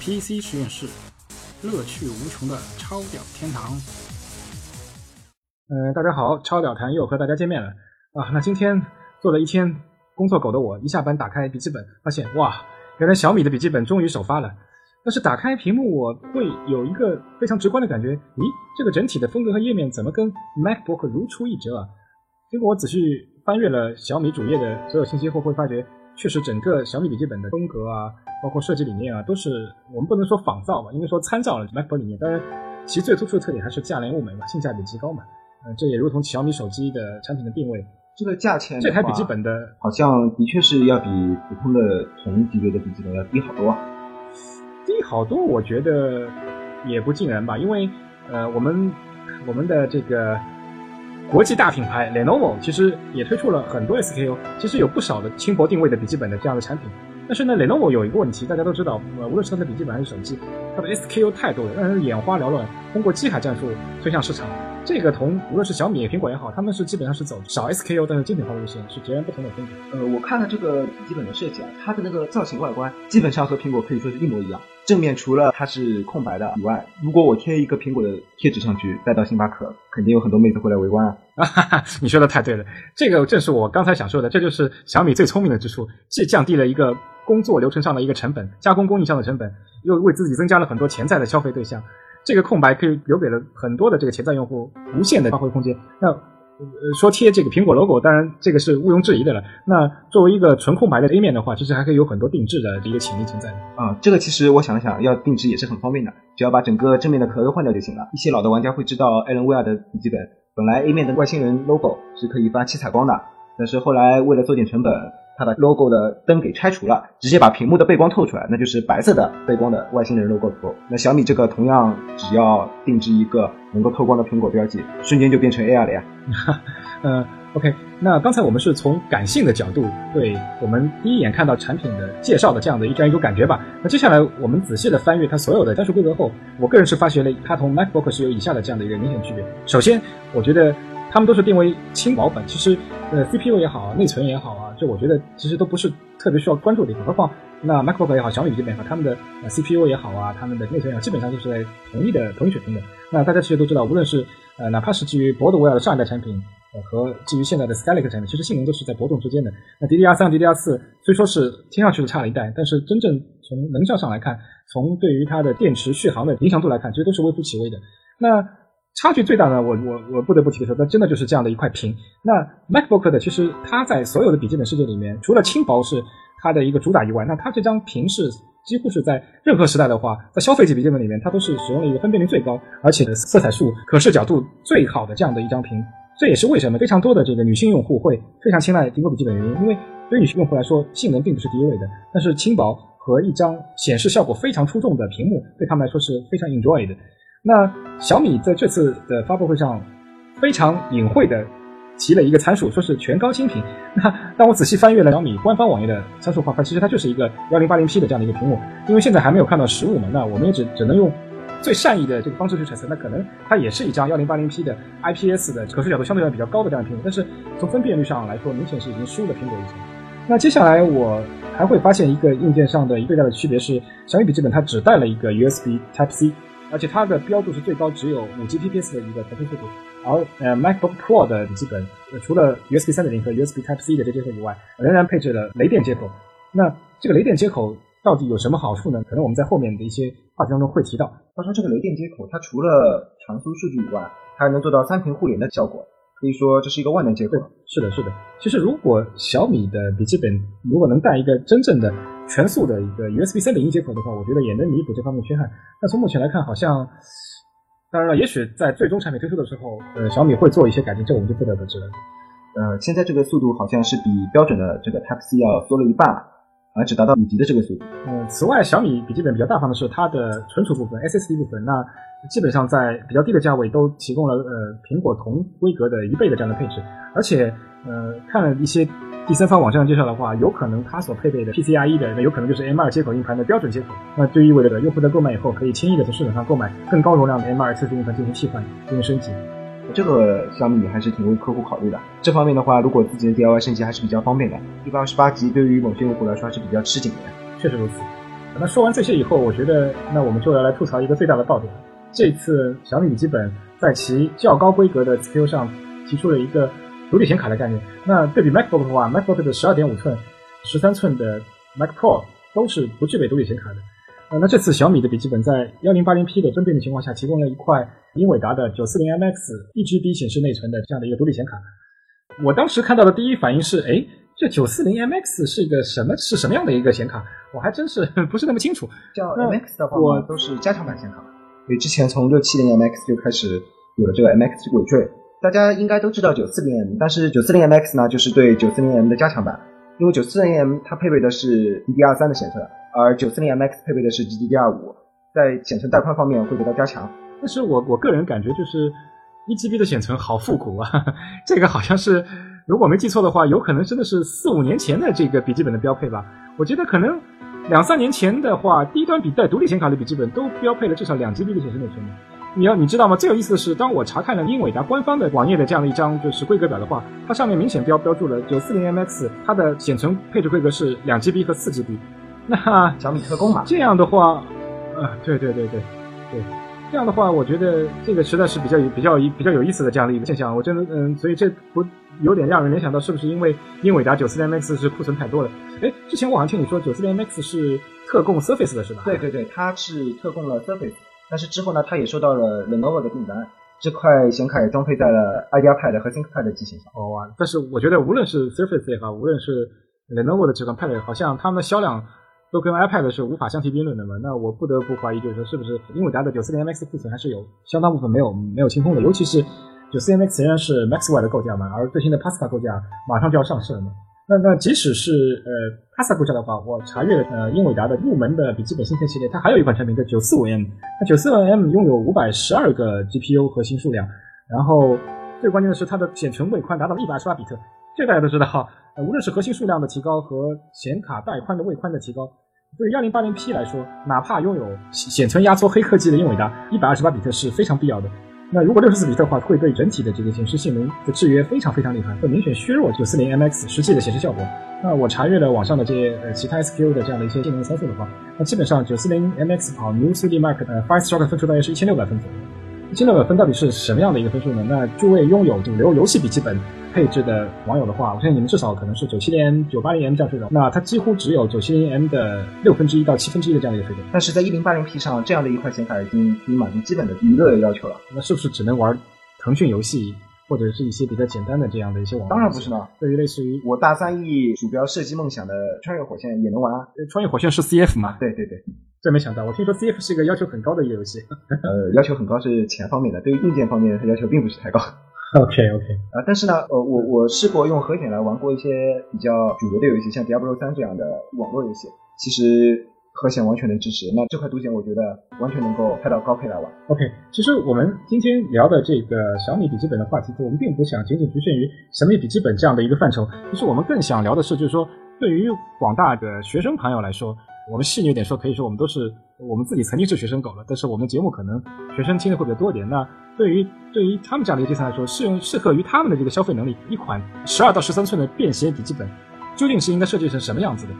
PC 实验室，乐趣无穷的超屌天堂。嗯、大家好，超屌谈又和大家见面了啊。那今天做了一天工作狗的我，一下班打开笔记本，发现哇，原来小米的笔记本终于首发了。但是打开屏幕，我会有一个非常直观的感觉，咦，这个整体的风格和页面怎么跟 MacBook 如出一辙啊？结果我仔细翻阅了小米主页的所有信息后，会发觉，确实整个小米笔记本的风格啊，包括设计理念啊，都是我们不能说仿造吧，应该说参照了 MacBook 理念。当然，其最突出的特点还是价廉物美嘛，性价比极高嘛。呃，这也如同小米手机的产品的定位，这个价钱，这台笔记本的好像的确是要比普通的同级别的笔记本要低好多啊。低好多，我觉得也不尽然吧，因为呃，我们我们的这个国际大品牌 Lenovo 其实也推出了很多 SKU，其实有不少的轻薄定位的笔记本的这样的产品。但是呢，Lenovo 有一个问题，大家都知道，呃，无论是它的笔记本还是手机，它的 SKU 太多了，让人眼花缭乱。通过机海战术推向市场，这个同无论是小米、苹果也好，他们是基本上是走少 SKU 但是精品化的路线，是截然不同的风格。呃，我看了这个笔记本的设计啊，它的那个造型外观基本上和苹果可以说是一模一样。正面除了它是空白的以外，如果我贴一个苹果的贴纸上去，带到星巴克，肯定有很多妹子会来围观啊。啊哈哈，你说的太对了，这个正是我刚才想说的，这就是小米最聪明的之处，既降低了一个工作流程上的一个成本，加工工艺上的成本，又为自己增加了很多潜在的消费对象。这个空白可以留给了很多的这个潜在用户无限的发挥空间。那呃说贴这个苹果 logo，当然这个是毋庸置疑的了。那作为一个纯空白的 A 面的话，其实还可以有很多定制的一个潜力存在。啊、这个其实我想了想，要定制也是很方便的，只要把整个正面的壳都换掉就行了。一些老的玩家会知道，艾伦威尔的笔记本本来 A 面的外星人 logo 是可以发七彩光的，但是后来为了做点成本，它把 logo 的灯给拆除了，直接把屏幕的背光透出来，那就是白色的背光的外星人 logo 图。那小米这个同样只要定制一个能够透光的苹果标记，瞬间就变成 AR 了呀。呃，OK，那刚才我们是从感性的角度对我们第一眼看到产品的介绍的这样的一这样一种感觉吧。那接下来我们仔细的翻阅它所有的参数规格后，我个人是发觉了它同 MacBook 是有以下的这样的一个明显区别。首先，我觉得它们都是定为轻薄本，其实呃 CPU 也好，内存也好啊，这我觉得其实都不是特别需要关注的地方。何况那 MacBook 也好，小米笔记本也好，他们的 CPU 也好啊，他们的内存也好，基本上都是在同一的同一水平的。那大家其实都知道，无论是呃哪怕是基于博德维尔的上一代产品。和基于现在的 Skylake 产品，其实性能都是在波动之间的。那 DDR 三、DDR 四虽说是听上去是差了一代，但是真正从能效上来看，从对于它的电池续航的影响度来看，其实都是微乎其微的。那差距最大呢，我我我不得不提的说，那真的就是这样的一块屏。那 MacBook 的其实它在所有的笔记本世界里面，除了轻薄是它的一个主打以外，那它这张屏是几乎是在任何时代的话，在消费级笔记本里面，它都是使用了一个分辨率最高，而且色彩数、可视角度最好的这样的一张屏。这也是为什么非常多的这个女性用户会非常青睐苹果笔记本的原因，因为对于女性用户来说，性能并不是第一位的，但是轻薄和一张显示效果非常出众的屏幕，对他们来说是非常 enjoy 的。那小米在这次的发布会上非常隐晦的提了一个参数，说是全高清屏。那当我仔细翻阅了小米官方网页的参数画块，其实它就是一个幺零八零 P 的这样的一个屏幕，因为现在还没有看到实物嘛，那我们也只只能用。最善意的这个方式去揣测，那可能它也是一张幺零八零 P 的 IPS 的可视角度相对来比较高的这样的屏幕，但是从分辨率上来说，明显是已经输了苹果一筹。那接下来我还会发现一个硬件上的一个最大的区别是，小米笔记本它只带了一个 USB Type C，而且它的标注是最高只有五 Gbps 的一个传输速度，而呃 MacBook Pro 的笔记本、呃、除了 USB 三点零和 USB Type C 的这接口以外，仍然配置了雷电接口。那这个雷电接口到底有什么好处呢？可能我们在后面的一些话题当中会提到。话说这个雷电接口，它除了传输数据以外，它还能做到三屏互联的效果，可以说这是一个万能接口。是的，是的。其实如果小米的笔记本如果能带一个真正的全速的一个 USB 三点一接口的话，我觉得也能弥补这方面缺憾。但从目前来看，好像当然了，也许在最终产品推出的时候，呃，小米会做一些改进，这我们就不得而知了。呃，现在这个速度好像是比标准的这个 Type C 要缩了一半。而只达到五级的这个速度。嗯，此外，小米笔记本比较大方的是它的存储部分 SSD 部分，那基本上在比较低的价位都提供了呃苹果同规格的一倍的这样的配置，而且呃看了一些第三方网站介绍的话，有可能它所配备的 PCIe 的，那有可能就是 M2 接口硬盘的标准接口，那就意味着用户在购买以后可以轻易的从市场上购买更高容量的 M2 测试硬盘进行替换、进行升级。这个小米还是挺为客户考虑的。这方面的话，如果自己的 DIY 升级还是比较方便的。一百二十八 G 对于某些用户来说还是比较吃紧的。确实如此。那说完这些以后，我觉得那我们就要来吐槽一个最大的爆点。这次小米笔记本在其较高规格的 CPU 上提出了一个独立显卡的概念。那对比 MacBook 的话，MacBook 的十二点五寸、十三寸的 Mac Pro 都是不具备独立显卡的。呃，那这次小米的笔记本在幺零八零 P 的分辨率情况下，提供了一块英伟达的九四零 MX 一 GB 显示内存的这样的一个独立显卡。我当时看到的第一反应是，哎，这九四零 MX 是一个什么是什么样的一个显卡？我还真是 不是那么清楚。叫 MX 的话，我都是加强版显卡。所以之前从六七零 MX 就开始有了这个 MX 尾缀。大家应该都知道九四零 M，但是九四零 MX 呢，就是对九四零 M 的加强版。因为九四零 M 它配备的是 DDR 三的显存，而九四零 MX 配备的是 GDDR 五，在显存带宽方面会得到加强。但是我我个人感觉就是一 GB 的显存好复古啊，这个好像是如果没记错的话，有可能真的是四五年前的这个笔记本的标配吧。我觉得可能两三年前的话，低端笔带独立显卡的笔记本都标配了至少两 GB 的显示内存。你要你知道吗？最有意思的是，当我查看了英伟达官方的网页的这样的一张就是规格表的话，它上面明显标标注了九四零 MX，它的显存配置规格是两 GB 和四 GB。那小米特供嘛？这样的话，啊，对对对对对，这样的话，我觉得这个实在是比较有比较比较有意思的这样的一个现象。我真的嗯，所以这不有点让人联想到是不是因为英伟达九四零 MX 是库存太多了？哎，之前我好像听你说九四零 MX 是特供 Surface 的是吧？对对对，它是特供了 Surface。但是之后呢，它也收到了 Lenovo 的订单，这块显卡也装配在了 IdeaPad 和 ThinkPad 的机型上。哦哇！但是我觉得无论是 Surface 也好，无论是 Lenovo 的这款 Pad，也好像它们的销量都跟 iPad 是无法相提并论的嘛。那我不得不怀疑，就是说是不是英伟达的九四零 MX 库存还是有相当部分没有没有清空的，尤其是九四零 MX 仍然是 Maxwell 的构架嘛，而最新的 Pascal 构架马上就要上市了嘛。那那即使是呃 Pascal 构架的话，我查阅呃英伟达的入门的笔记本芯片系列，它还有一款产品叫九四五 M。那九四五 M 拥有五百十二个 GPU 核心数量，然后最关键的是它的显存位宽达到了一百二十八比特。这大家都知道哈，无论是核心数量的提高和显卡带宽的位宽的提高，对于幺零八零 P 来说，哪怕拥有显存压缩黑科技的英伟达，一百二十八比特是非常必要的。那如果六十四比特的话，会对整体的这个显示性能的制约非常非常厉害，会明显削弱九四零 MX 实际的显示效果。那我查阅了网上的这些呃其他 SQU 的这样的一些性能参数的话，那基本上九四零 MX 跑 New 3D Mark 的 Firestark 分数大约是一千六百分左右。一千六百分到底是什么样的一个分数呢？那诸位拥有主流游戏笔记本配置的网友的话，我相信你们至少可能是九七零 M、九八零 M 这样水准。那它几乎只有九七零 M 的六分之一到七分之一的这样的一个水准。但是在一零八零 P 上，这样的一块显卡已经可以满足基本的娱乐要求了。那是不是只能玩腾讯游戏？或者是一些比较简单的这样的一些网，当然不是了。对于类似于我大三亿鼠标射击梦想的穿越火线也能玩啊。穿越火线是 CF 嘛？对对对，真没想到，我听说 CF 是一个要求很高的一个游戏。呃，要求很高是钱方面的，对于硬件方面它要求并不是太高。OK OK。啊，但是呢，呃，我我试过用核显来玩过一些比较主流的游戏，像 Diablo 三这样的网络游戏，其实。核显完全能支持，那这块独显我觉得完全能够开到高配来玩。OK，其实我们今天聊的这个小米笔记本的话题，我们并不想仅仅局限于小米笔记本这样的一个范畴，其实我们更想聊的是，就是说对于广大的学生朋友来说，我们细腻点说，可以说我们都是我们自己曾经是学生狗了，但是我们节目可能学生听的会比较多一点。那对于对于他们这样的一个阶层来说，适用适合于他们的这个消费能力，一款十二到十三寸的便携笔记本，究竟是应该设计成什么样子的？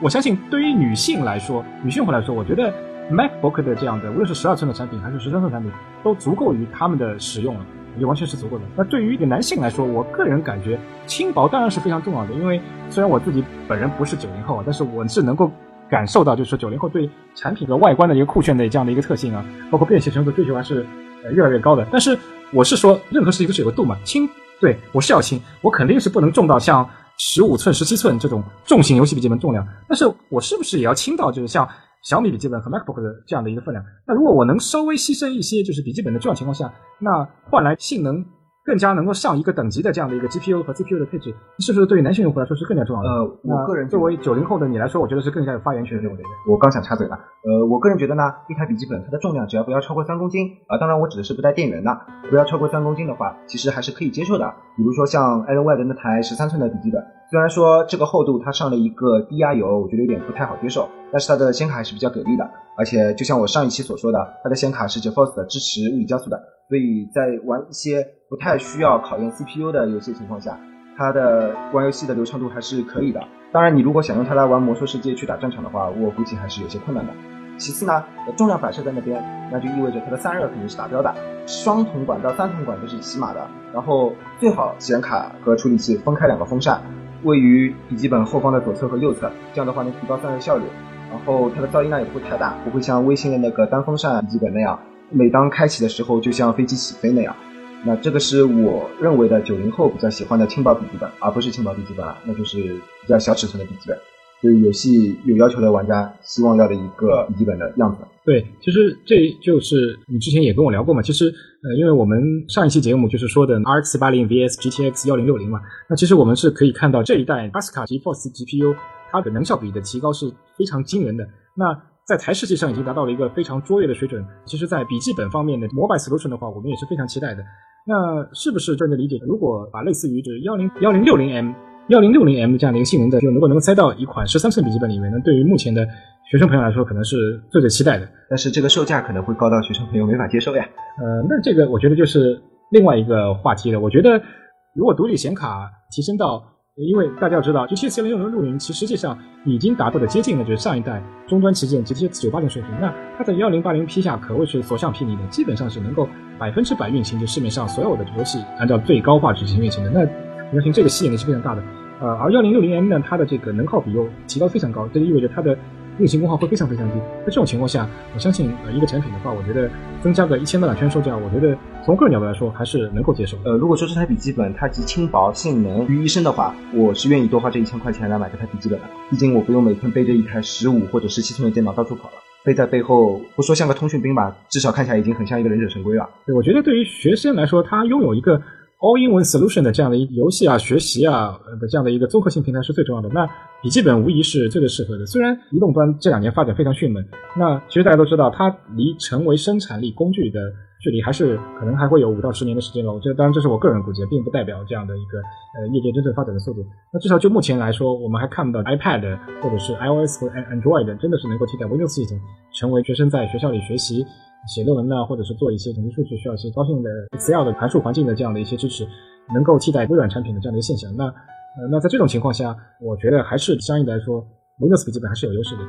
我相信，对于女性来说，女性朋友来说，我觉得 MacBook 的这样的，无论是十二寸的产品还是十三寸产品，都足够于他们的使用了，也完全是足够的。那对于一个男性来说，我个人感觉轻薄当然是非常重要的，因为虽然我自己本人不是九零后啊，但是我是能够感受到，就是说九零后对产品的外观的一个酷炫的这样的一个特性啊，包括便携程度追求还是呃越来越高的。但是我是说，任何事情都是有个度嘛，轻，对我是要轻，我肯定是不能重到像。十五寸、十七寸这种重型游戏笔记本重量，但是我是不是也要轻到就是像小米笔记本和 MacBook 的这样的一个分量？那如果我能稍微牺牲一些，就是笔记本的重量情况下，那换来性能。更加能够上一个等级的这样的一个 GPU 和 CPU 的配置，是不是对于男性用户来说是更加重要的？呃，我个人作为九零后的你来说，我觉得是更加有发言权的。我刚想插嘴了，呃，我个人觉得呢，一台笔记本它的重量只要不要超过三公斤啊，当然我指的是不带电源的，不要超过三公斤的话，其实还是可以接受的。比如说像 Alienware 的那台十三寸的笔记本，虽然说这个厚度它上了一个低压油，我觉得有点不太好接受，但是它的显卡还是比较给力的，而且就像我上一期所说的，它的显卡是 GeForce 的支持物理加速的。所以在玩一些不太需要考验 CPU 的游戏情况下，它的玩游戏的流畅度还是可以的。当然，你如果想用它来玩魔兽世界去打战场的话，我估计还是有些困难的。其次呢，重量反射在那边，那就意味着它的散热肯定是达标的，双铜管到三铜管都是起码的。然后最好显卡和处理器分开两个风扇，位于笔记本后方的左侧和右侧，这样的话能提高散热效率。然后它的噪音呢也不会太大，不会像微星的那个单风扇笔记本那样，每当开启的时候就像飞机起飞那样。那这个是我认为的九零后比较喜欢的轻薄笔记本，而不是轻薄笔记本了，那就是比较小尺寸的笔记本。对游戏有要求的玩家希望要的一个笔记本的样子。对，其实这就是你之前也跟我聊过嘛。其实，呃，因为我们上一期节目就是说的 RX 八零 VS GTX 幺零六零嘛，那其实我们是可以看到这一代 Pascal GeForce GPU 它的能效比的提高是非常惊人的。那在台式机上已经达到了一个非常卓越的水准。其实，在笔记本方面的 Mobile Solution 的话，我们也是非常期待的。那是不是这样的理解？如果把类似于就是幺零幺零六零 M。幺零六零 M 这样的一个性能的，就如果能够塞到一款十三寸笔记本里面，那对于目前的学生朋友来说，可能是最最期待的。但是这个售价可能会高到学生朋友没法接受呀。呃，那这个我觉得就是另外一个话题了。我觉得如果独立显卡提升到，因为大家要知道，GTX 幺零六零六零其实际上已经达到了接近了，就是上一代终端旗舰 GTX 九八零水平。那它在幺零八零 P 下可谓是所向披靡的，基本上是能够百分之百运行就市面上所有的游戏按照最高画质进行运行的。那我相信这个吸引力是非常大的，呃，而幺零六零 M 呢，它的这个能耗比又提高非常高，这就意味着它的运行功耗会非常非常低。在这种情况下，我相信呃一个产品的话，我觉得增加个一千到两千售价，我觉得从个人角度来说还是能够接受。呃，如果说这台笔记本它集轻薄、性能于一身的话，我是愿意多花这一千块钱来买这台笔记本的。毕竟我不用每天背着一台十五或者十七寸的电脑到处跑了，背在背后不说像个通讯兵吧，至少看起来已经很像一个忍者神龟了。对，我觉得对于学生来说，他拥有一个。All in one solution 的这样的一个游戏啊、学习啊的这样的一个综合性平台是最重要的。那笔记本无疑是最最适合的。虽然移动端这两年发展非常迅猛，那其实大家都知道，它离成为生产力工具的距离还是可能还会有五到十年的时间了。我觉得，当然这是我个人估计，并不代表这样的一个呃业界真正发展的速度。那至少就目前来说，我们还看不到 iPad 或者是 iOS 或 Android 真的是能够替代 Windows 系统，成为学生在学校里学习。写论文呢，或者是做一些统计数据需要一些高性的 Excel 的函数环境的这样的一些支持，能够替代微软产品的这样的一个现象。那呃，那在这种情况下，我觉得还是相应来说，Windows 笔记本还是有优势的。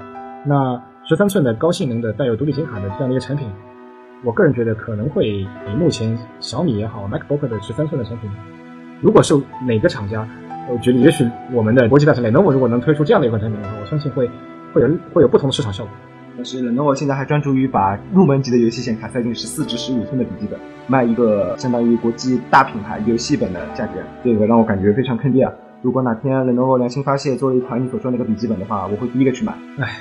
那十三寸的高性能的带有独立显卡的这样的一个产品，我个人觉得可能会比目前小米也好，MacBook 的十三寸的产品，如果是哪个厂家，我觉得也许我们的国际大厂 Lenovo 如果能推出这样的一款产品的话，我相信会会有会有不同的市场效果。但是 Lenovo 现在还专注于把入门级的游戏显卡塞进十四至十五寸的笔记本，卖一个相当于国际大品牌游戏本的价格，这个让我感觉非常坑爹啊！如果哪天 Lenovo 良心发现做了一款你所说那个笔记本的话，我会第一个去买。唉，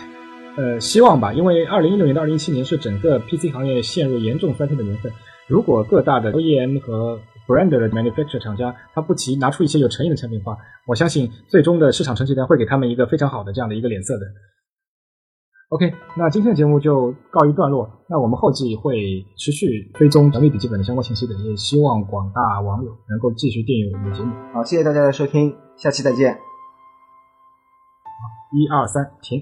呃，希望吧，因为二零一六年到二零一七年是整个 PC 行业陷入严重衰退的年份。如果各大的 OEM 和 brand 的 manufacturer 厂家他不提拿出一些有诚意的产品的话，我相信最终的市场成绩单会给他们一个非常好的这样的一个脸色的。OK，那今天的节目就告一段落。那我们后继会持续追踪小米笔记本的相关信息的，也希望广大网友能够继续订阅我们的节目。好，谢谢大家的收听，下期再见。一二三，停。